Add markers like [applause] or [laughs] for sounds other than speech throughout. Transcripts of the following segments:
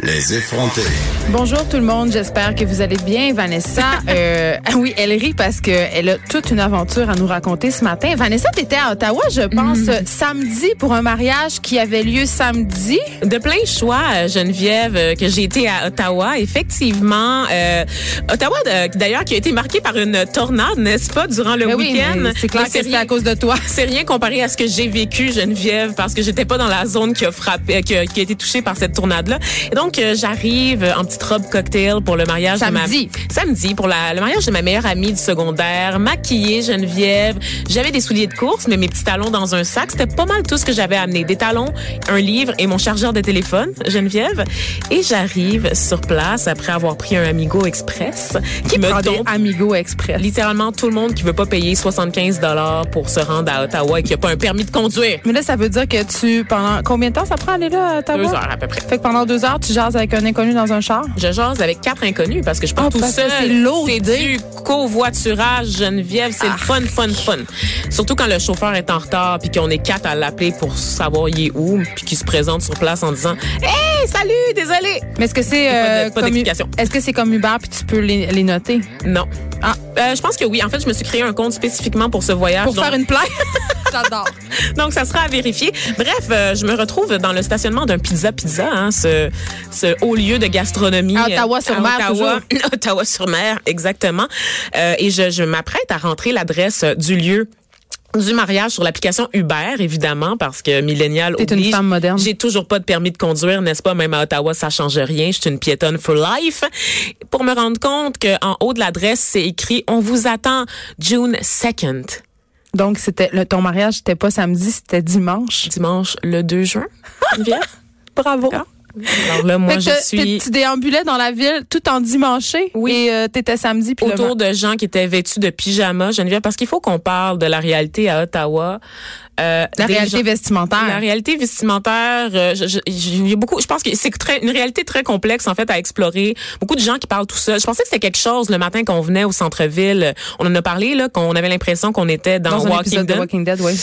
Les effrontés. Bonjour tout le monde, j'espère que vous allez bien. Vanessa, [laughs] euh, oui, elle rit parce qu'elle a toute une aventure à nous raconter ce matin. Vanessa, tu étais à Ottawa, je pense, Mhm. samedi pour un mariage qui avait lieu samedi. De plein choix, Geneviève, euh, que j'ai été à Ottawa. Effectivement, euh, Ottawa, euh, d'ailleurs, qui a été marqué par une tornade, n'est-ce pas, durant le Ben oui, week-end? mais c'est clair Mais que c'était à cause de toi. [laughs] C'est rien comparé à ce que j'ai vécu, Geneviève, parce que j'étais pas dans la zone qui a frappé, qui a, qui a été touchée par cette tornade-là. Et donc, euh, j'arrive en petite robe cocktail pour le mariage Samedi. de ma samedi pour la, le mariage de ma meilleure amie du secondaire, maquillée, Geneviève. J'avais des souliers de course, mais mes petits talons dans un sac. C'était pas mal tout ce que j'avais amené. Des talons, un livre et mon chargeur de téléphone, Geneviève. Et j'arrive sur place après avoir pris un Amigo Express qui me Prends des tombe Amigo Express? littéralement tout le monde qui veut pas payer 75 dollars pour se rendre à Ottawa et qui a pas un permis de conduire. Mais là, ça veut dire que tu, pendant combien de temps ça prend aller là à Ottawa? Deux heures à peu près. Fait que pendant deux heures, tu jases avec un inconnu dans un char? Je jase avec quatre inconnus parce que je pars Ah, tout seul. c'est lourd, C'est idée. du covoiturage, Geneviève. C'est Ah. le fun, fun, fun. Surtout quand le chauffeur est en retard puis qu'on est quatre à l'appeler pour savoir il est où puis qu'il se présente sur place en disant Hey, salut, désolé. Mais est-ce que c'est pas euh, pas d'explication. est-ce que c'est comme Uber puis tu peux les, les noter? Non. Ah. Euh, je pense que oui. En fait, je me suis créé un compte spécifiquement pour ce voyage. pour Donc- faire une plainte? [laughs] J'adore. Donc, ça sera à vérifier. Bref, euh, je me retrouve dans le stationnement d'un Pizza Pizza, hein, ce, ce haut lieu de gastronomie. À Ottawa-sur-Mer, Ottawa, Ottawa-sur-Mer, [laughs] exactement. Euh, et je, je m'apprête à rentrer l'adresse du lieu du mariage sur l'application Uber, évidemment, parce que millénial T'es une oblige. femme moderne. J'ai toujours pas de permis de conduire, n'est-ce pas? Même à Ottawa, ça change rien. Je suis une piétonne for life. Pour me rendre compte qu'en haut de l'adresse, c'est écrit « On vous attend June 2nd ». Donc c'était le, ton mariage c'était pas samedi, c'était dimanche. dimanche le 2 juin. [laughs] Geneviève. Bravo. Alors là, moi, je suis Tu déambulais dans la ville tout en dimanché. Oui. Et euh, t'étais samedi puis le autour de gens qui étaient vêtus de pyjama, Geneviève, parce qu'il faut qu'on parle de la réalité à Ottawa. Euh, la réalité gens- vestimentaire. La réalité vestimentaire, euh, je, je- il y a beaucoup. Je pense que c'est très une réalité très complexe en fait à explorer. Beaucoup de gens qui parlent tout seuls. Je pensais que c'était quelque chose le matin qu'on venait au centre-ville. On en a parlé là, qu'on avait l'impression qu'on était dans, dans un Walking épisode de Dead. Walking Dead, oui.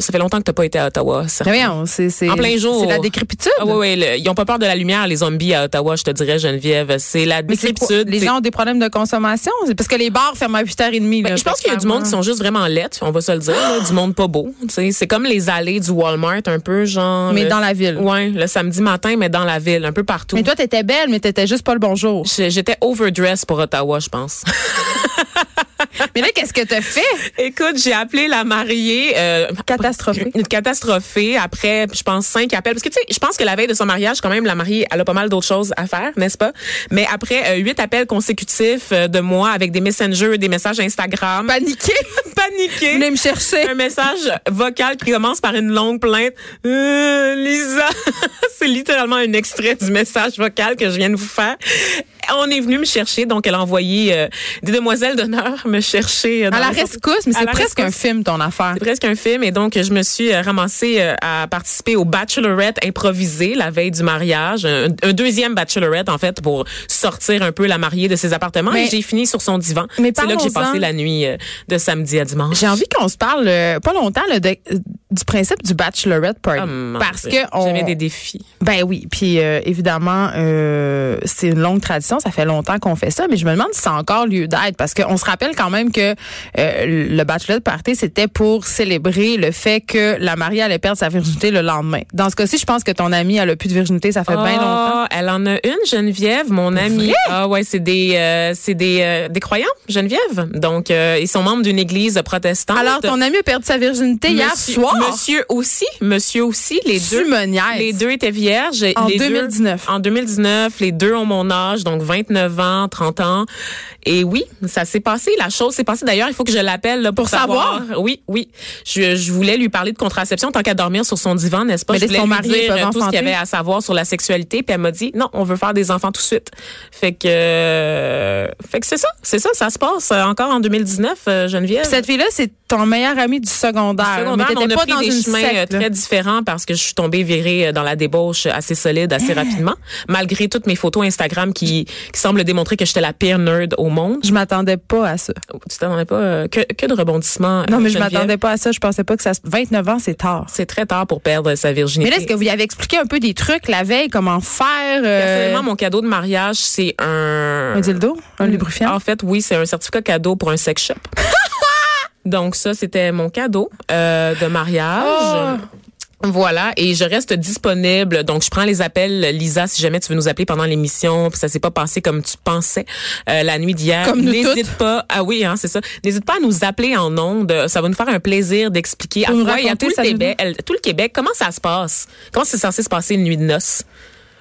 Ça fait longtemps que t'as pas été à Ottawa. voyons, c'est c'est En plein jour. C'est la décrépitude. Ah oui, oui, le- ils ont pas peur de la lumière, les zombies à Ottawa, je te dirais, Geneviève. C'est la décrépitude. Les gens ont des problèmes de consommation. Parce que les bars ferment à 8h30. Ben, là. je pense qu'il y a du monde qui sont juste vraiment lettres, on va se le dire, là, du monde pas beau. C'est comme les allées du Walmart, un peu genre. Mais le- dans la ville. Ouais, le samedi matin, mais dans la ville, un peu partout. Mais toi, t'étais belle, mais t'étais juste pas le bonjour. J'étais overdressed pour Ottawa, je pense. [laughs] mais là, qu'est-ce que t'as fait? Écoute, j'ai appelé la mariée. Euh, Catastrophée. Une catastrophée. Après, je pense, cinq appels. Parce que, tu sais, je pense que la veille de son mariage, quand même, la mariée, elle a pas mal d'autres choses à faire, n'est-ce pas? Mais après, euh, huit appels consécutifs euh, de moi avec des messengers, des messages Instagram. Paniqué. [laughs] Paniqué. Venez me chercher. un message vocal qui commence par une longue plainte. Euh, Lisa, [laughs] c'est littéralement un extrait du message vocal que je viens de vous faire. On est venu me chercher, donc elle a envoyé euh, des demoiselles d'honneur me chercher. euh, dans À la rescousse, mais c'est presque un film, ton affaire. C'est presque un film et donc je me suis euh, ramassée euh, à participer au bachelorette improvisé la veille du mariage, un, un deuxième bachelorette en fait pour sortir un peu la mariée de ses appartements Mais- et j'ai fini sur son divan. Mais C'est là que j'ai passé la nuit de samedi à dimanche. J'ai envie qu'on se parle pas longtemps là, de- du principe du bachelorette party. Oh, parce Dieu. que on, j'avais des défis. Ben oui, puis évidemment, c'est une longue tradition, ça fait longtemps qu'on fait ça, mais je me demande si ça a encore lieu d'être, parce qu'on se rappelle quand même que euh, le bachelor party, c'était pour célébrer le fait que la mariée allait perdre sa virginité le lendemain. Dans ce cas-ci, je pense que ton amie, elle a plus de virginité, ça fait bien longtemps. Ah, Elle en a une, Geneviève, mon amie. Ah ouais, c'est des, euh, c'est des, euh, des croyants, Geneviève. Donc, euh, ils sont membres d'une église protestante. Alors, ton amie a perdu sa virginité hier soir? Monsieur aussi, monsieur aussi, les Tu deux. Les deux étaient vierges. En Les deux- 2019. en 2019, les deux ont mon âge, donc 29 ans, 30 ans. Et oui, ça s'est passé. La chose s'est passée. D'ailleurs, il faut que je l'appelle pour, Pour savoir. Oui, oui. Je, je voulais lui parler de contraception tant qu'à dormir sur son divan, n'est-ce pas? Mais je voulais ton lui mari, dire euh, tout ce qu'il y avait à savoir sur la sexualité. Puis elle m'a dit, non, on veut faire des enfants tout de suite. Fait que, euh, fait que c'est ça. C'est ça. Ça se passe euh, encore en 2019, euh, Geneviève. Puis cette fille-là, c'est ton meilleur ami du secondaire. Secondaire, mais on a pas pris dans des une chemins euh, secte, là. très différents parce que je suis tombée virée euh, dans la débauche assez solide, assez Hein? rapidement, malgré toutes mes photos Instagram qui, qui semblent démontrer que j'étais la pire nerd au monde. Je m'attendais pas à ça. Tu t'attendais pas euh, que, que de rebondissements. Non, euh, mais je m'attendais pas à ça. Je pensais pas que ça. se- 29 ans, c'est tard. C'est très tard pour perdre sa virginité. Mais là, est-ce que vous y avez expliqué un peu des trucs la veille, comment faire euh, Personnellement, mon cadeau de mariage, c'est un... un dildo, un lubrifiant? En fait, oui, c'est un certificat cadeau pour un sex shop. [laughs] Donc ça, c'était mon cadeau euh, de mariage. Oh! Voilà, et je reste disponible. Donc, je prends les appels, Lisa, si jamais tu veux nous appeler pendant l'émission, puis ça s'est pas passé comme tu pensais euh, la nuit d'hier. Comme nous N'hésite pas. Ah oui, hein, c'est ça. N'hésite pas à nous appeler en ondes. Ça va nous faire un plaisir d'expliquer à raconter tout le, Québec, elle- tout le Québec comment ça se passe? Comment c'est censé se passer une nuit de noces?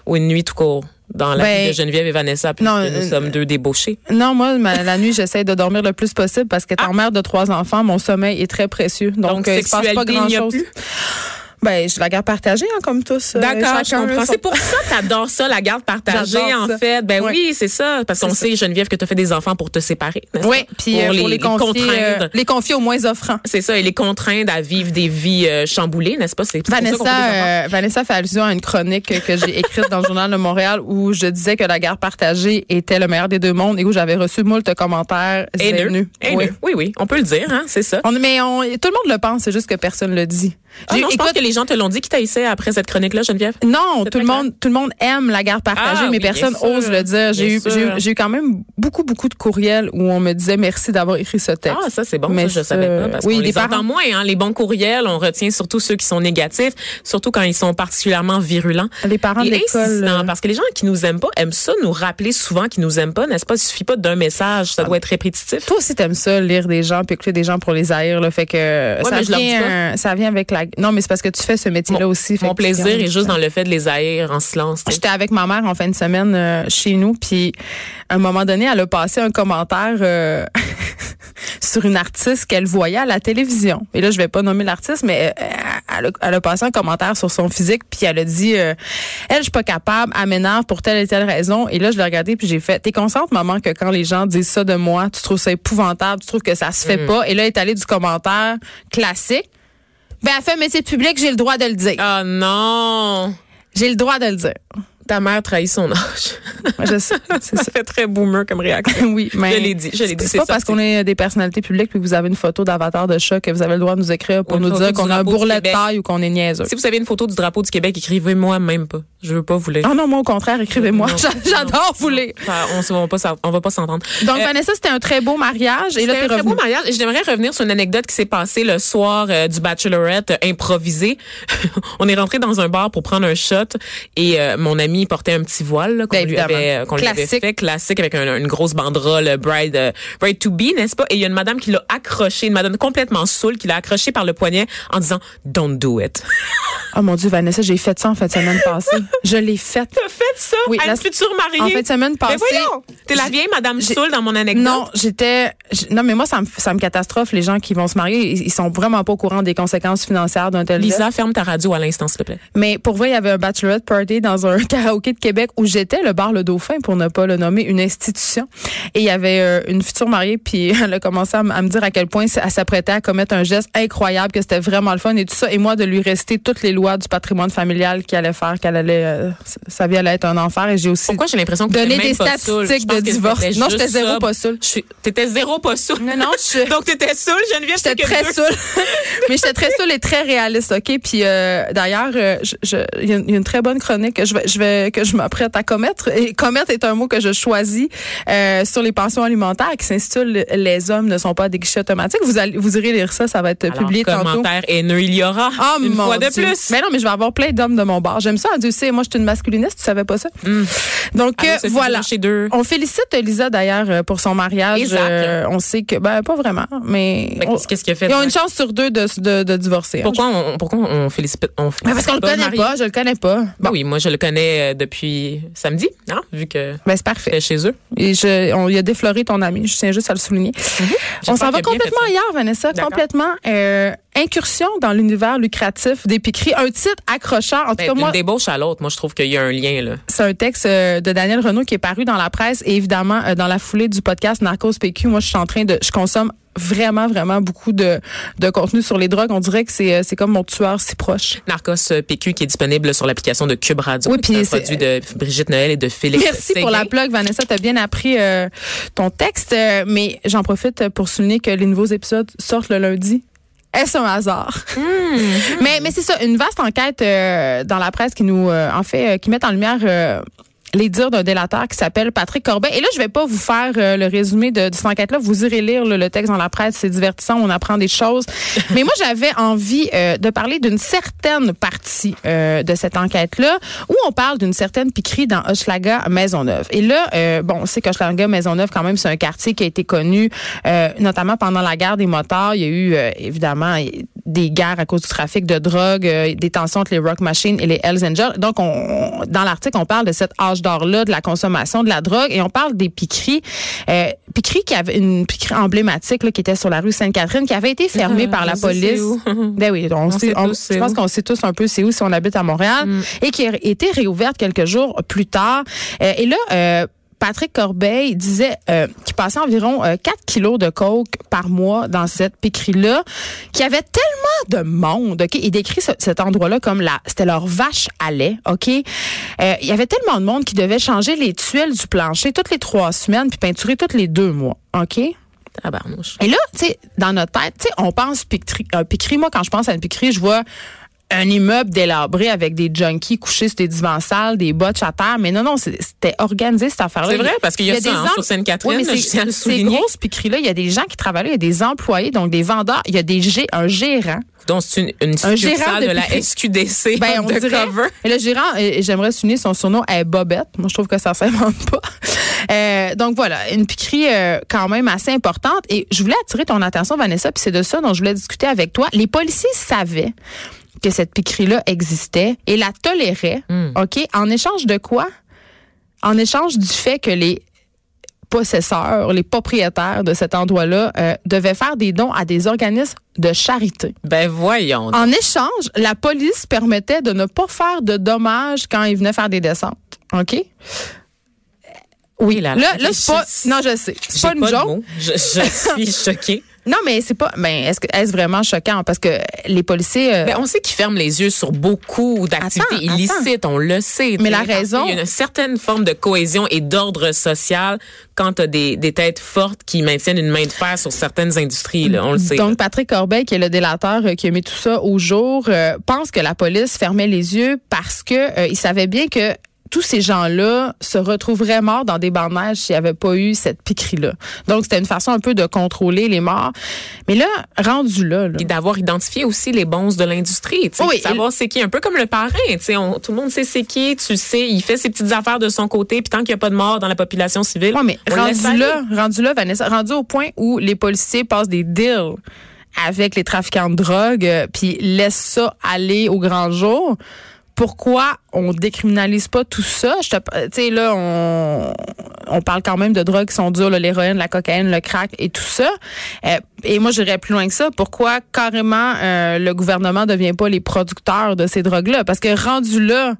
Ou une nuit tout court dans la Ben, vie de Geneviève et Vanessa, puisque non, nous euh, sommes deux débauchés? Non, moi, ma- la nuit, j'essaie de dormir le plus possible parce qu'étant mère de trois enfants, mon sommeil est très précieux. Donc, Ah. Donc, euh, il se passe pas grand-chose. Ben, je la garde partagée, hein, comme tous. euh, D'accord, je comprends. C'est pour ça que t'adores ça, la garde partagée, en ça. fait. Ben oui, c'est ça. Parce qu'on sait, Geneviève, que tu as fait des enfants pour te séparer. Oui, puis euh, pour, les, confier, euh, contraindre. les confier aux moins offrants. C'est ça, et les contraindre à vivre des vies euh, chamboulées, n'est-ce pas? C'est. Vanessa, euh, Vanessa fait allusion à une chronique que j'ai écrite dans le Journal de Montréal où je disais que la garde partagée était le meilleur des deux mondes et où j'avais reçu moult commentaires Haineux. Oui. Oui, oui, on peut le dire, hein, c'est ça. On, mais on, tout le monde le pense, c'est juste que personne le dit. Ah non, je pense que les gens te l'ont dit qui t'haïssaient après cette chronique-là, Geneviève? Non, tout le monde, tout le monde aime la garde partagée, Ah mais oui, personne bien sûr. ose le dire. J'ai eu, j'ai eu, quand même beaucoup, beaucoup de courriels où on me disait merci d'avoir écrit ce texte. Ah, ça, c'est bon, Mais ça, je savais pas. Parce oui, qu'on les parents- entend moins, hein. Les bons courriels, on retient surtout ceux qui sont négatifs, surtout quand ils sont particulièrement virulents. Les parents de Et l'école. insistant, euh, parce que les gens qui nous aiment pas aiment ça nous rappeler souvent qu'ils nous aiment pas, n'est-ce pas? Il suffit pas d'un message, ça doit être répétitif. Toi aussi, t'aimes ça, lire des gens puis écouter des gens pour les haïr, là. Fait que ça, vient, ça vient avec la. Non, mais c'est parce que tu fais ce métier-là aussi. Mon plaisir est juste dans le fait de les haïr en silence. J'étais avec ma mère en fin de semaine euh, chez nous, puis à un moment donné, elle a passé un commentaire euh, [laughs] sur une artiste qu'elle voyait à la télévision. Et là, je vais pas nommer l'artiste, mais euh, elle, a, elle a passé un commentaire sur son physique, puis elle a dit, elle, je suis pas capable, elle m'énerve pour telle et telle raison. Et là, je l'ai regardé, puis j'ai fait, t'es consciente, maman, que quand les gens disent ça de moi, tu trouves ça épouvantable, tu trouves que ça se fait Mm. pas. Et là, elle est allée du commentaire classique. Ben, elle fait un métier public, j'ai le droit de le dire. Ah non! J'ai le droit de le dire. Ta mère trahit son âge. Je sais, [laughs] c'est ça. fait très boomer comme réaction. [laughs] Oui, mais Je l'ai dit, je l'ai dit, C'est pas parce qu'on est des personnalités publiques puis que vous avez une photo d'avatar de chat que vous avez le droit de nous écrire pour Ou nous dire qu'on a un bourrelet de taille ou qu'on est niaiseux. Si vous avez une photo du drapeau du Québec, écrivez-moi même pas. Je veux pas vous lire. Ah non, moi au contraire, écrivez-moi. [laughs] J'adore vous lire. On, on va pas s'en- on va pas s'entendre. Donc Euh, Vanessa, c'était un très beau mariage et là un très beau mariage. J'aimerais revenir sur une anecdote qui s'est passée le soir euh, du bachelorette euh, improvisé. [laughs] on est rentré dans un bar pour prendre un shot et mon ami portait un petit voile là, qu'on Ben, lui qu'on lui avait fait classique avec un- une grosse banderole bride bride to be n'est-ce pas? Et il y a une madame qui l'a accroché, une madame complètement saoule qui l'a accroché par le poignet en disant don't do it. Oh mon dieu, Vanessa, j'ai fait ça en de semaine [laughs] passée. Je l'ai fait. T'as fait ça? Oui, à la- une future mariée. En de semaine Mais passée. voyons, t'es la vieille madame saoule dans mon anecdote. Non, j'étais. Non, mais moi, ça me, ça me catastrophe, les gens qui vont se marier. Ils, ils sont vraiment pas au courant des conséquences financières d'un tel. Lisa, ferme ta radio à l'instant, s'il te plaît. Mais pour vrai, il y avait un bachelorette party dans un [laughs] karaoké de Québec où j'étais, le bar Le Dauphin, pour ne pas le nommer, une institution. Et il y avait euh, une future mariée, puis [laughs] elle a commencé à, à me dire à quel point elle s'apprêtait à commettre un geste incroyable, que c'était vraiment le fun et tout ça. Et moi, de lui réciter toutes les lois du patrimoine familial qu'il allait faire, qu'elle allait, euh, sa vie allait être un enfer. Et j'ai aussi Pourquoi j'ai l'impression que donné des statistiques de que divorce. Non, j'étais zéro pas saoule. T'étais zéro pas saoule. Non, non, je- [laughs] Donc t'étais saoule, Geneviève. J'étais que très deux. saoule. [laughs] Mais j'étais très saoule et très réaliste, OK? Puis euh, d'ailleurs, euh, il y, a une- très bonne chronique que je vais, je vais que je m'apprête à commettre. Et commettre est un mot que je choisis euh, sur les pensions alimentaires qui s'intitule Les hommes ne sont pas des guichets automatiques. Vous allez vous irez lire ça, ça va être Alors, publié tantôt. commentaire haineux, il y aura Ah, une mon fois de Dieu. plus. Mais non, mais je vais avoir plein d'hommes de mon bar. J'aime ça, Dieu sait. Moi, je suis une masculiniste, tu savais pas ça? Donc, Allô, euh, voilà. Deux. On félicite Lisa, d'ailleurs, euh, pour son mariage. Et Zach. Euh, on sait que, ben, pas vraiment, mais... On- qu'est-ce qu'il a fait? Ils ont une chance sur deux de, de, de divorcer. hein. Pourquoi on, pourquoi on félicite, on Ben, parce qu'on le connaît marié? pas, je le connais pas. Bon, Ben oui, moi je le connais depuis samedi, hein, vu que ben c'est parfait. chez eux. Et je, on il a défloré ton ami, je tiens juste à le souligner. On J'espère s'en va complètement ailleurs, Vanessa, complètement. Euh, incursion dans l'univers lucratif d'épicerie. Un titre accrocheur. En tout Ben, cas, moi, débauche à l'autre, moi je trouve qu'il y a un lien là. c'est un texte euh, de Daniel Renault qui est paru dans la presse et évidemment euh, dans la foulée du podcast Narcos PQ. Moi, je suis en train de, je consomme vraiment, vraiment beaucoup de, de contenu sur les drogues. On dirait que c'est, euh, c'est comme mon tueur si proche. Narcos PQ qui est disponible sur l'application de Cube Radio. Oui, puis C'est produit de Brigitte Noël et de Félix Merci pour la plug, Vanessa. Tu as bien appris euh, ton texte, mais j'en profite pour souligner que les nouveaux épisodes sortent le lundi. Est-ce un hasard? [laughs] mais mais c'est ça, une vaste enquête euh, dans la presse qui nous, euh, en fait, euh, qui met en lumière les dires d'un délateur qui s'appelle Patrick Corbet. Et là, je vais pas vous faire euh, le résumé de, de cette enquête-là. Vous irez lire là, le texte dans la presse. C'est divertissant. On apprend des choses. [laughs] Mais moi, j'avais envie euh, de parler d'une certaine partie euh, de cette enquête-là où on parle d'une certaine piquerie dans Hochelaga Maisonneuve. Et là, euh, bon, on sait qu'Hochelaga Maisonneuve, quand même, c'est un quartier qui a été connu, euh, notamment pendant la guerre des motards. Il y a eu, euh, évidemment, des guerres à cause du trafic de drogue, euh, des tensions entre les Rock Machines et les Hells Angels. Donc, on, dans l'article, on parle de cet âge d'or-là, de la consommation de la drogue, et on parle des piqueries. Euh, piqueries qui avait une piquerie emblématique là, qui était sur la rue Sainte-Catherine, qui avait été fermée [laughs] par la on police. [laughs] Ben oui, on, sait, sait on- tous je pense qu'on sait tous un peu c'est où si on habite à Montréal, et qui a été réouverte quelques jours plus tard. Euh, et là, euh, Patrick Corbeil disait euh, qu'il passait environ euh, 4 kilos de coke par mois dans cette piquerie-là, qu'il y avait tellement de monde, OK? Il décrit ce- cet endroit-là comme la, c'était leur vache à lait, OK? Euh, il y avait tellement de monde qui devait changer les tuiles du plancher toutes les trois semaines puis peinturer toutes les deux mois, OK? Tabarnouche. Et là, tu sais, dans notre tête, tu sais, on pense piquerie. euh, piquerie. Moi, quand je pense à une piquerie, je vois un immeuble délabré avec des junkies couchés sur des divans sales, des botches à terre. Mais non, non, c'était organisé cette affaire-là. C'est vrai, parce qu'il y a ça, des hein, sur Sainte-Catherine, Oui, je Ces grosses piqueries-là, il y a des gens qui travaillent il y a des employés, donc des vendeurs, il y a des gé- un gérant. Donc, c'est une, une Un gérant de de, la. SQDC [laughs] Ben, on dirait. cover. Et le gérant, euh, j'aimerais souligner son surnom est Bobette. Moi, je trouve que ça s'invente pas. [laughs] Euh, donc voilà, une piquerie euh, quand même assez importante. Et je voulais attirer ton attention, Vanessa, puis c'est de ça dont je voulais discuter avec toi. Les policiers savaient que cette piquerie-là existait et la toléraient. OK? En échange de quoi? En échange du fait que les possesseurs, les propriétaires de cet endroit-là euh, devaient faire des dons à des organismes de charité. Ben, voyons. En échange, la police permettait de ne pas faire de dommages quand ils venaient faire des descentes. OK? Oui, là, là, là, c'est pas. Non, je sais. C'est pas une joke. je [laughs] suis choquée. Non, mais c'est pas. Mais est-ce que est-ce vraiment choquant? Parce que les policiers. euh, Ben, on sait qu'ils ferment les yeux sur beaucoup d'activités Attends, illicites, on le sait. Mais la raison- qu'il y a une certaine forme de cohésion et d'ordre social quand tu as des, des têtes fortes qui maintiennent une main de fer sur certaines industries, là, on le sait. Donc, Patrick Corbeil, qui est le délateur euh, qui a mis tout ça au jour, euh, pense que la police fermait les yeux parce que euh, il savait bien que tous ces gens-là se retrouveraient morts dans des neige s'il n'y avait pas eu cette piquerie-là. Donc, c'était une façon un peu de contrôler les morts. Mais là, rendu là, là Et d'avoir identifié aussi les bons de l'industrie, Oui, savoir c'est qui, un peu comme le parrain, tu sais, on- tout le monde sait c'est qui, tu sais, il fait ses petites affaires de son côté, puis tant qu'il n'y a pas de mort dans la population civile, Ouais, mais on le laisse rendu là, rendu là, Vanessa, rendu au point où les policiers passent des deals avec les trafiquants de drogue, euh, puis laissent ça aller au grand jour. Pourquoi on décriminalise pas tout ça? Tu sais là, on, parle quand même de drogues qui sont dures, l'héroïne, la cocaïne, le crack et tout ça. Euh, et moi, j'irais plus loin que ça. Pourquoi carrément euh, le gouvernement devient pas les producteurs de ces drogues-là? Parce que rendu là,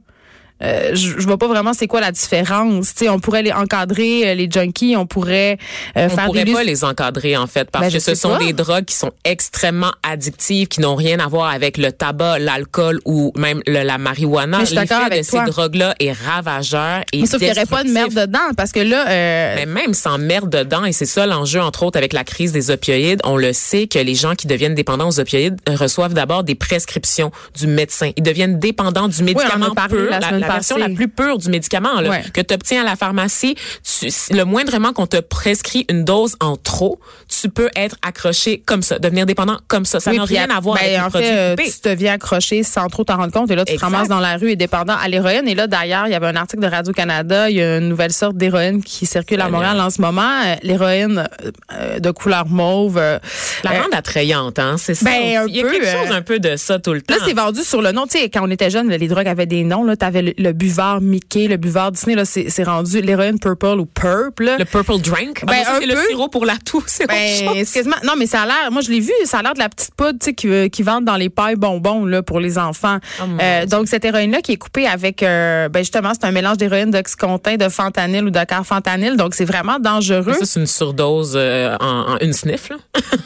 euh, je, je vois pas vraiment c'est quoi la différence. Tu sais, on pourrait les encadrer, euh, les junkies, on pourrait euh, On faire pourrait des pas les encadrer en fait parce Ben, que ce sont pas. des drogues qui sont extrêmement addictives, qui n'ont rien à voir avec le tabac, l'alcool ou même le- la marijuana. Mais je suis d'accord L'effet avec de toi. ces drogues-là est ravageur et Mais sauf qu'il n'y aurait pas de merde dedans parce que là, euh, Mais même sans merde dedans, et c'est ça l'enjeu, entre autres, avec la crise des opioïdes, on le sait que les gens qui deviennent dépendants aux opioïdes reçoivent d'abord des prescriptions du médecin. Ils deviennent dépendants du médicament parlé pur, la la version passée. la plus pure du médicament là, Ouais. que tu obtiens à la pharmacie. Tu, le moindrement qu'on te prescrit une dose en trop, tu peux être accroché comme ça, devenir dépendant comme ça. Ça oui, n'a rien à voir ben, avec en fait, euh, tu te viens accrocher sans trop t'en rendre compte et là, tu Exact. te ramasses dans la rue et dépendant à l'héroïne. Et là, d'ailleurs, il y avait un article de Radio-Canada, il y a une nouvelle sorte d'héroïne qui circule à. Montréal en ce moment. Euh, L'héroïne euh, de couleur mauve. euh, La euh, attrayante, hein, c'est ça. Ben, Il y a peu, quelque chose un peu de ça tout le temps. Là, c'est vendu sur le nom. Tu sais, quand on était jeune, les drogues avaient des noms. Là, t'avais le, le buvard Mickey, le buvard Disney. Là, c'est rendu l'héroïne purple ou purple. le purple drink? Ben, Ben, c'est le sirop pour la toux. [laughs] C'est Ben, Ben, excuse-moi. Non, mais ça a l'air, moi, je l'ai vu, ça a l'air de la petite poudre, tu sais, qui, qui vendent dans les pailles bonbons, là, pour les enfants. Oh, Euh, donc, cette héroïne-là qui est coupée avec, euh, ben, justement, c'est un mélange d'héroïne, d'oxycontin, de fentanyl ou de carfentanyl. Donc, c'est vraiment dangereux. C'est une surdose euh, en, en une sniff, là. [laughs]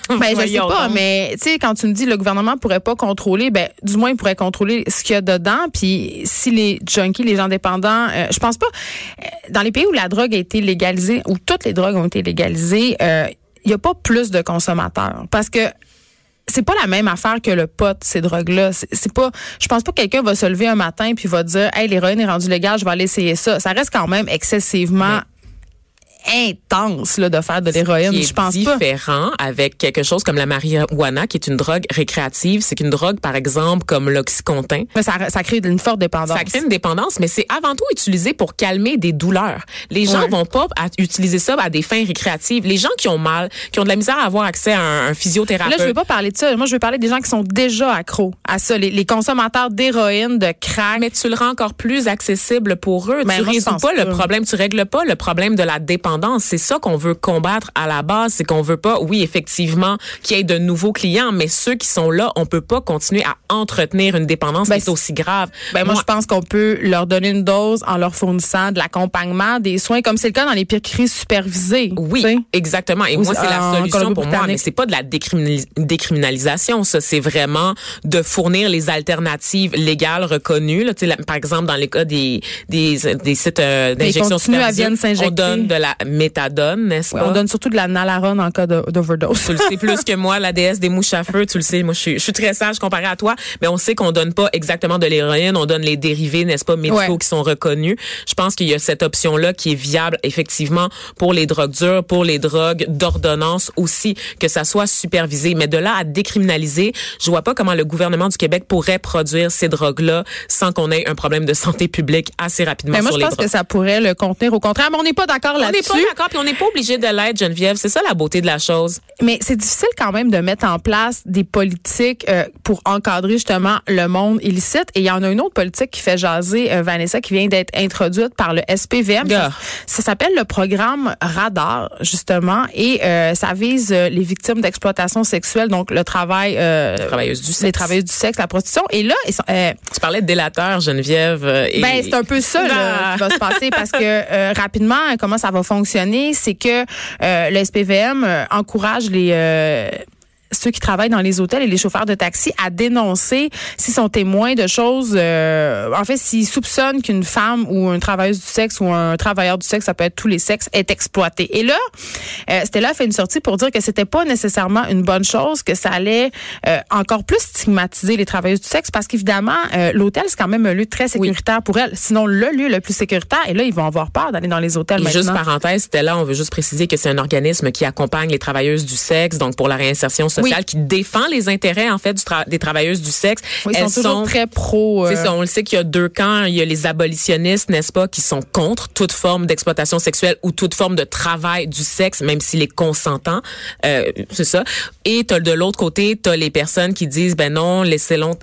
Ben, je sais pas, donc. mais tu sais, quand tu me dis le gouvernement pourrait pas contrôler, ben du moins il pourrait contrôler ce qu'il y a dedans. Puis si les junkies, les gens dépendants, euh, je pense pas. euh, dans les pays où la drogue a été légalisée, où toutes les drogues ont été légalisées, euh, il y a pas plus de consommateurs parce que c'est pas la même affaire que le pot ces drogues-là. C'est c'est pas. Je pense pas que quelqu'un va se lever un matin puis va dire, hey, l'héroïne est rendue légale, je vais aller essayer ça. Ça reste quand même excessivement intense là de faire de l'héroïne. Je pense pas. différent avec quelque chose comme la marijuana, qui est une drogue récréative. C'est qu'une drogue, par exemple, comme l'oxycontin. Mais ça, ça crée une forte dépendance. Ça crée une dépendance, mais c'est avant tout utilisé pour calmer des douleurs. Les gens Ouais. vont pas utiliser ça à des fins récréatives. Les gens qui ont mal, qui ont de la misère à avoir accès à un, un physiothérapeute. Là, je veux pas parler de ça. Moi, je veux parler des gens qui sont déjà accros à ça, les, les consommateurs d'héroïne, de crack. mais tu le rends encore plus accessible pour eux. Ben, tu résous pas le problème, tu règles pas le problème de la dépendance. C'est ça qu'on veut combattre à la base. C'est qu'on veut pas, oui, effectivement, qu'il y ait de nouveaux clients, mais ceux qui sont là, on peut pas continuer à entretenir une dépendance Ben, qui est aussi grave. Ben moi, je pense qu'on peut leur donner une dose en leur fournissant de l'accompagnement, des soins, comme c'est le cas dans les piqueries supervisées. Oui, exactement. Et Ou moi, c'est la solution pour moi. Mais c'est pas de la décriminali- décriminalisation, ça. C'est vraiment de fournir les alternatives légales reconnues. Là. Tu sais, la- par exemple, dans les cas des, des, des sites euh, d'injection supervisée, on donne de la méthadone, n'est-ce Ouais, pas? on donne surtout de la nalarone en cas d'overdose. Tu le sais plus que moi, la déesse des mouches à feu, tu le sais, moi je suis, je suis très sage comparé à toi, mais on sait qu'on donne pas exactement de l'héroïne, on donne les dérivés, n'est-ce pas, médicaux Ouais. qui sont reconnus. Je pense qu'il y a cette option-là qui est viable effectivement pour les drogues dures, pour les drogues d'ordonnance aussi, que ça soit supervisé. Mais de là à décriminaliser, je vois pas comment le gouvernement du Québec pourrait produire ces drogues-là sans qu'on ait un problème de santé publique assez rapidement Mais moi, sur je pense que ça pourrait le contenir au contraire. Mais on n'est pas d'accord n'est là-dessus. pas d'accord, puis on n'est pas obligé de l'être, Geneviève. C'est ça la beauté de la chose. Mais c'est difficile quand même de mettre en place des politiques euh, pour encadrer justement le monde illicite. Et il y en a une autre politique qui fait jaser euh, Vanessa, qui vient d'être introduite par le SPVM. Yeah. Ça, ça s'appelle le programme Radar, justement, et euh, ça vise les victimes d'exploitation sexuelle, donc le travail, euh, Travailleuses du les sexe. travailleuses du sexe, la prostitution. Et là, ils sont, Tu parlais de délateur, Geneviève. et- ben, c'est un peu ça là, Ah. qui va se passer parce que rapidement, comment ça va fonctionner, c'est que euh, le SPVM euh, encourage les euh, ceux qui travaillent dans les hôtels et les chauffeurs de taxi à dénoncer s'ils sont témoins de choses. euh, en fait, s'ils soupçonnent qu'une femme ou une travailleuse du sexe ou un travailleur du sexe, ça peut être tous les sexes, est exploité. Et là, euh, Stella a fait une sortie pour dire que c'était pas nécessairement une bonne chose, que ça allait euh, encore plus stigmatiser les travailleuses du sexe parce qu'évidemment, euh, l'hôtel, c'est quand même un lieu très sécuritaire pour elles. Sinon, le lieu le plus sécuritaire. Et là, ils vont avoir peur d'aller dans les hôtels Et maintenant. juste parenthèse, là, on veut juste préciser que c'est un organisme qui accompagne les travailleuses du sexe, donc pour la réinsertion sociale, Oui. qui défend les intérêts en fait du tra- des travailleuses du sexe. Oui, ils Elles sont toujours très pro. euh, C'est ça, on le sait qu'il y a deux camps. Il y a les abolitionnistes, n'est-ce pas, qui sont contre toute forme d'exploitation sexuelle ou toute forme de travail du sexe, même s'il est consentant. Euh, c'est ça. Et t'as de l'autre côté, t'as les personnes qui disent, ben non,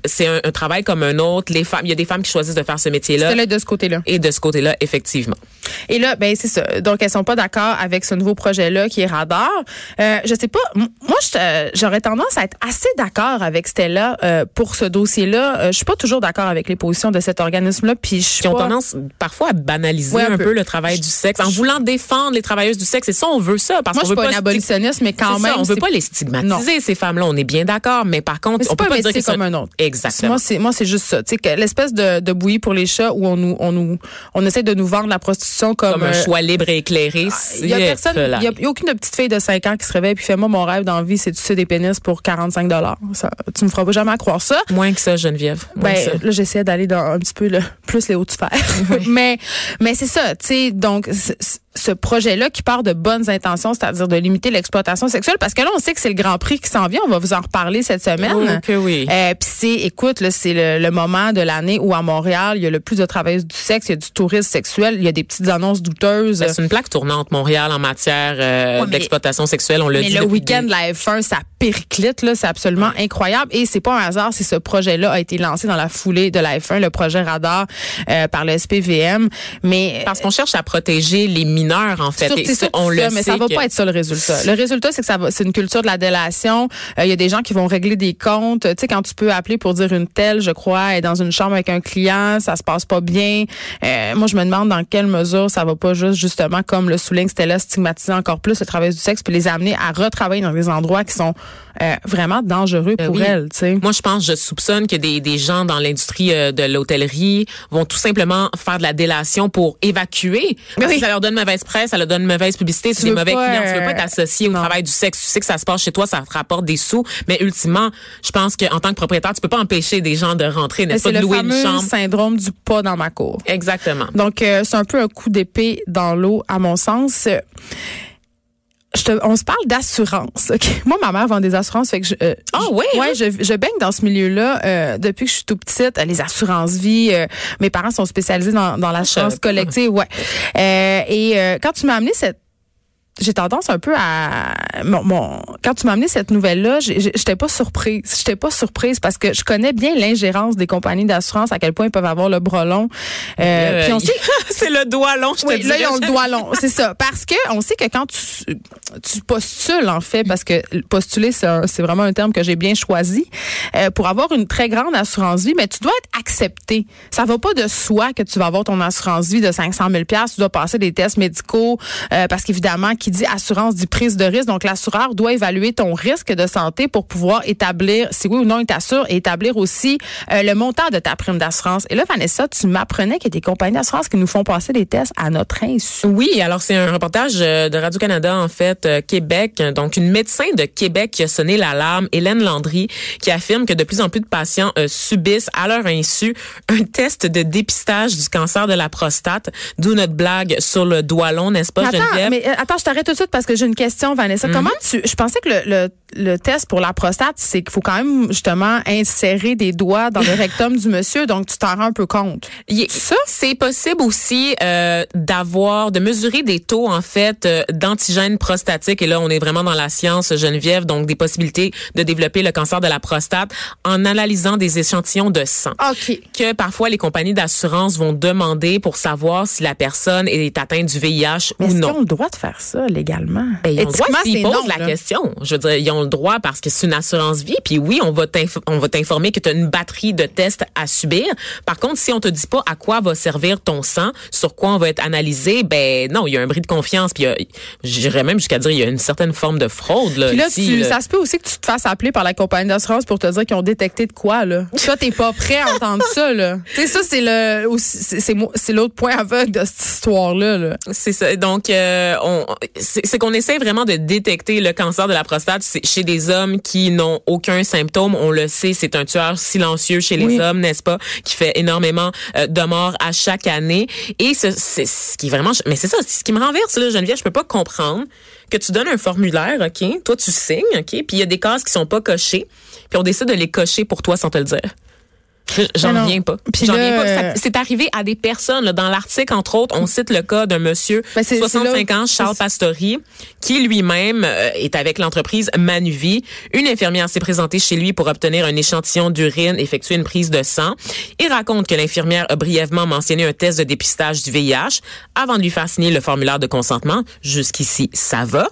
c'est un, un travail comme un autre. Les femmes, il y a des femmes qui choisissent de faire ce métier-là. Là de ce côté-là. Et de ce côté-là, effectivement. Et là, ben c'est ça. Donc elles sont pas d'accord avec ce nouveau projet-là qui est radar. Euh, je sais pas. Moi, je- euh, j'aurais tendance à être assez d'accord avec Stella euh, pour ce dossier-là. Euh, je suis pas toujours d'accord avec les positions de cet organisme-là. Puis je qui ont pas- tendance parfois à banaliser Ouais, un peu. peu. le travail du sexe en voulant défendre les travailleuses du sexe. Et ça, on veut ça parce Moi, je suis pas une abolitionniste, mais quand même, ça, on veut pas les stigmatiser ces femmes-là. On est bien d'accord, mais par contre, Mais on pas peut un pas dire métier que c'est comme un autre. Exactement. Moi, c'est moi, c'est juste ça. Tu sais, l'espèce de, de bouillie pour les chats où on nous, on nous, on essaie de nous vendre la prostitution comme. comme un euh, choix libre et éclairé. Il y a personne, il y y a aucune petite fille de 5 ans qui se réveille puis fait moi mon rêve dans la vie c'est de sucer des pénis pour 45 dollars. Tu me feras pas jamais croire ça. Moins que ça, Geneviève. Moins Ben ça. là j'essaie d'aller dans un petit peu le, plus les hauts de sphères. [laughs] mais mais c'est ça, tu sais donc ce projet-là qui part de bonnes intentions, c'est-à-dire de limiter l'exploitation sexuelle, parce que là, on sait que c'est le Grand Prix qui s'en vient. On va vous en reparler cette semaine. Que oui. Euh, Puis c'est, écoute, là, c'est le, le moment de l'année où à Montréal, il y a le plus de travailleuses du sexe, il y a du tourisme sexuel, il y a des petites annonces douteuses. Ben, c'est une plaque tournante, Montréal, en matière euh, Ouais, mais- d'exploitation sexuelle. On le Mais dit le depuis week-end des- de la F1, ça périclite, là, c'est absolument incroyable. Et c'est pas un hasard si ce projet-là a été lancé dans la foulée de la F1, le projet Radar euh, par le SPVM. Mais Parce qu'on cherche à protéger les mineurs, en fait. Sur- Et c'est ça, sûr on le ça, mais ça sait va que- pas être ça le résultat. Le résultat, c'est que ça va, c'est une culture de la délation. Euh, Il y a des gens qui vont régler des comptes. Tu sais, quand tu peux appeler pour dire une telle, je crois, est dans une chambre avec un client, ça se passe pas bien. Euh, moi, je me demande dans quelle mesure ça va pas juste justement, comme le souligne Stella, stigmatiser encore plus le travail du sexe, puis les amener à retravailler dans des endroits qui sont euh, vraiment dangereux Ben pour oui. elles. Tu sais. Moi, je pense, je soupçonne que des, des gens dans l'industrie euh, de l'hôtellerie vont tout simplement faire de la délation pour évacuer. Parce oui. que ça leur donne mauvaise presse, ça leur donne mauvaise publicité, c'est des mauvais pas, clients. Tu veux pas euh, être associé au non. travail du sexe. Tu sais que ça se passe chez toi, ça te rapporte des sous. Mais ultimement, je pense qu'en tant que propriétaire, tu peux pas empêcher des gens de rentrer, n'est-ce pas, de le louer une fameux chambre. syndrome du pas dans ma cour. Exactement. Donc, euh, c'est un peu un coup d'épée dans l'eau, à mon sens. Euh, Je te, on se parle d'assurance. ok? Moi, ma mère vend des assurances, fait que je, euh, Ah je- oui, ouais, hein? je, je baigne dans ce milieu-là euh, depuis que je suis tout petite. Euh, Les assurances vie, euh, mes parents sont spécialisés dans, dans l'assurance pas. collective, ouais. Euh, et euh, quand tu m'as amené cette j'ai tendance un peu à mon, mon- quand tu m'as amené cette nouvelle là j'étais pas surprise j'étais pas surprise parce que je connais bien l'ingérence des compagnies d'assurance à quel point ils peuvent avoir le bras long euh, puis on sait [laughs] c'est le doigt long, je te oui, là, ils ont le doigt long. C'est ça. Parce que on sait que quand tu, tu postules, en fait, parce que postuler, c'est vraiment un terme que j'ai bien choisi, euh, pour avoir une très grande assurance vie, mais tu dois être accepté. Ça va pas de soi que tu vas avoir ton assurance vie de 500 000 Tu dois passer des tests médicaux, euh, parce qu'évidemment, qui dit assurance dit prise de risque. Donc, l'assureur doit évaluer ton risque de santé pour pouvoir établir si oui ou non il t'assure et établir aussi euh, le montant de ta prime d'assurance. Et là, Vanessa, tu m'apprenais qu'il y a des compagnies d'assurance qui nous font passer des tests à notre insu. Oui, alors c'est un reportage euh, de Radio-Canada, en fait, euh, Québec. Donc, une médecin de Québec qui a sonné l'alarme, Hélène Landry, qui affirme que de plus en plus de patients euh, subissent à leur insu un test de dépistage du cancer de la prostate, d'où notre blague sur le doigt long, n'est-ce pas, attends, Geneviève? mais attends, je t'arrête tout de suite parce que j'ai une question, Vanessa. Comment tu, je pensais que le, le, le test pour la prostate, c'est qu'il faut quand même justement insérer des doigts dans le [laughs] rectum du monsieur, donc tu t'en rends un peu compte. Ça? C'est possible aussi euh, d'avoir, de mesurer des taux en fait euh, d'antigènes prostatiques. Et là, on est vraiment dans la science, Geneviève, donc des possibilités de développer le cancer de la prostate en analysant des échantillons de sang. OK. que parfois les compagnies d'assurance vont demander pour savoir si la personne est atteinte du VIH Mais ou est-ce qu'ils non. ont le droit de faire ça légalement? Ben, ils ont le droit s'ils posent non, la là. question. Je veux dire, ils ont le droit parce que c'est une assurance vie. Puis oui, on va t'inf- on va t'informer que tu as une batterie de tests à subir. Par contre, si on te dit pas à quoi va servir ton sang, sur quoi on va être analysé, ben non, il y a un bris de confiance. Puis j'irais même jusqu'à dire il y a une certaine forme de fraude là. Puis là, ici, tu, là. ça se peut aussi que tu te fasses appeler par la compagnie d'assurance pour te dire qu'ils ont détecté de quoi, là. Toi, t'es pas prêt à entendre ça, là. [laughs] Tu sais, ça, c'est le, c'est, l'autre point aveugle de cette histoire-là, là. C'est ça. Donc, euh, on, c'est qu'on essaie vraiment de détecter le cancer de la prostate chez des hommes qui n'ont aucun symptôme. On le sait, c'est un tueur silencieux chez les Oui. hommes, n'est-ce pas, qui fait énormément euh, de morts à chaque année. Et ce- c'est ce qui est vraiment, mais c'est ça, c'est ce qui me renverse là, Geneviève. Je peux pas comprendre que tu donnes un formulaire, ok, toi tu signes, ok, puis il y a des cases qui sont pas cochées, puis on décide de les cocher pour toi sans te le dire. J'en reviens pas. J'en reviens pas. Euh, C'est arrivé à des personnes. là. Dans l'article, entre autres, on cite le cas d'un monsieur, Ben, c'est- 65 c'est là- ans, Charles Pastori, qui lui-même euh, est avec l'entreprise Manuvie. Une infirmière s'est présentée chez lui pour obtenir un échantillon d'urine, effectuer une prise de sang. Il raconte que l'infirmière a brièvement mentionné un test de dépistage du VIH avant de lui faire signer le formulaire de consentement. Jusqu'ici, ça va.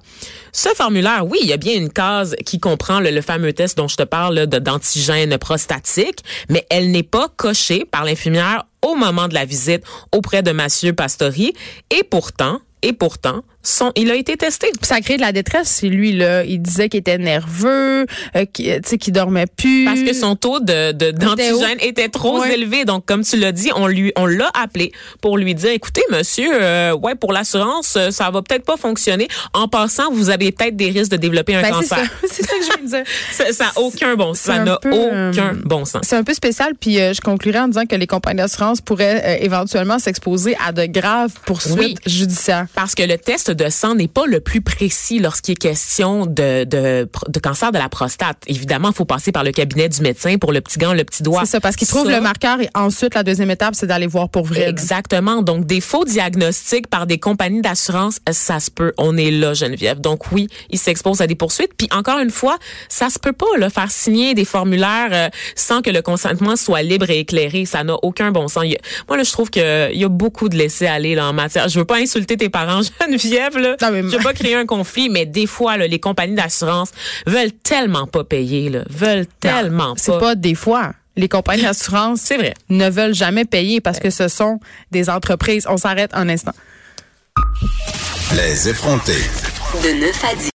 Ce formulaire, oui, il y a bien une case qui comprend le, fameux test dont je te parle d'antigène prostatique, mais elle n'est pas cochée par l'infirmière au moment de la visite auprès de Monsieur Pastori. Et pourtant, et pourtant, son, il a été testé. Puis ça a créé de la détresse chez lui, là. Il disait qu'il était nerveux, euh, qu'il, qu'il dormait plus. Parce que son taux de, de- d'antigène était trop Ouais. élevé. Donc, comme tu l'as dit, on lui, on l'a appelé pour lui dire, écoutez, monsieur, euh, ouais, pour l'assurance, euh, ça va peut-être pas fonctionner. En passant, vous avez peut-être des risques de développer un Ben, cancer. [laughs] c'est ça que je veux dire. [laughs] Ça ça a aucun bon sens. Ça un n'a peu, aucun euh, bon sens. C'est un peu spécial, puis euh, je conclurai en disant que les compagnies d'assurance pourraient euh, éventuellement s'exposer à de graves poursuites Oui. judiciaires. Parce que le test de sang n'est pas le plus précis lorsqu'il est question de, de, de cancer de la prostate. Évidemment, il faut passer par le cabinet du médecin pour le petit gant, le petit doigt. C'est ça, parce qu'il trouve Ça, le marqueur et ensuite, la deuxième étape, c'est d'aller voir pour vrai. là. Exactement. Donc, des faux diagnostics par des compagnies d'assurance, ça se peut. On est là, Geneviève. Donc, oui, ils s'exposent à des poursuites. Puis, encore une fois, ça se peut pas, là, faire signer des formulaires euh, sans que le consentement soit libre et éclairé. Ça n'a aucun bon sens. Il a- moi, là, je trouve qu'il y a beaucoup de laisser-aller là, en matière. Je veux pas insulter tes parents, [laughs] Geneviève, là. Non, mais- Je veux pas créer un conflit, mais des fois, là, les compagnies d'assurance veulent tellement pas payer, là. Veulent tellement C'est pas. pas des fois. Les compagnies d'assurance C'est vrai. ne veulent jamais payer parce que ce sont des entreprises. On s'arrête un instant. Les effrontés. De 9 à 10.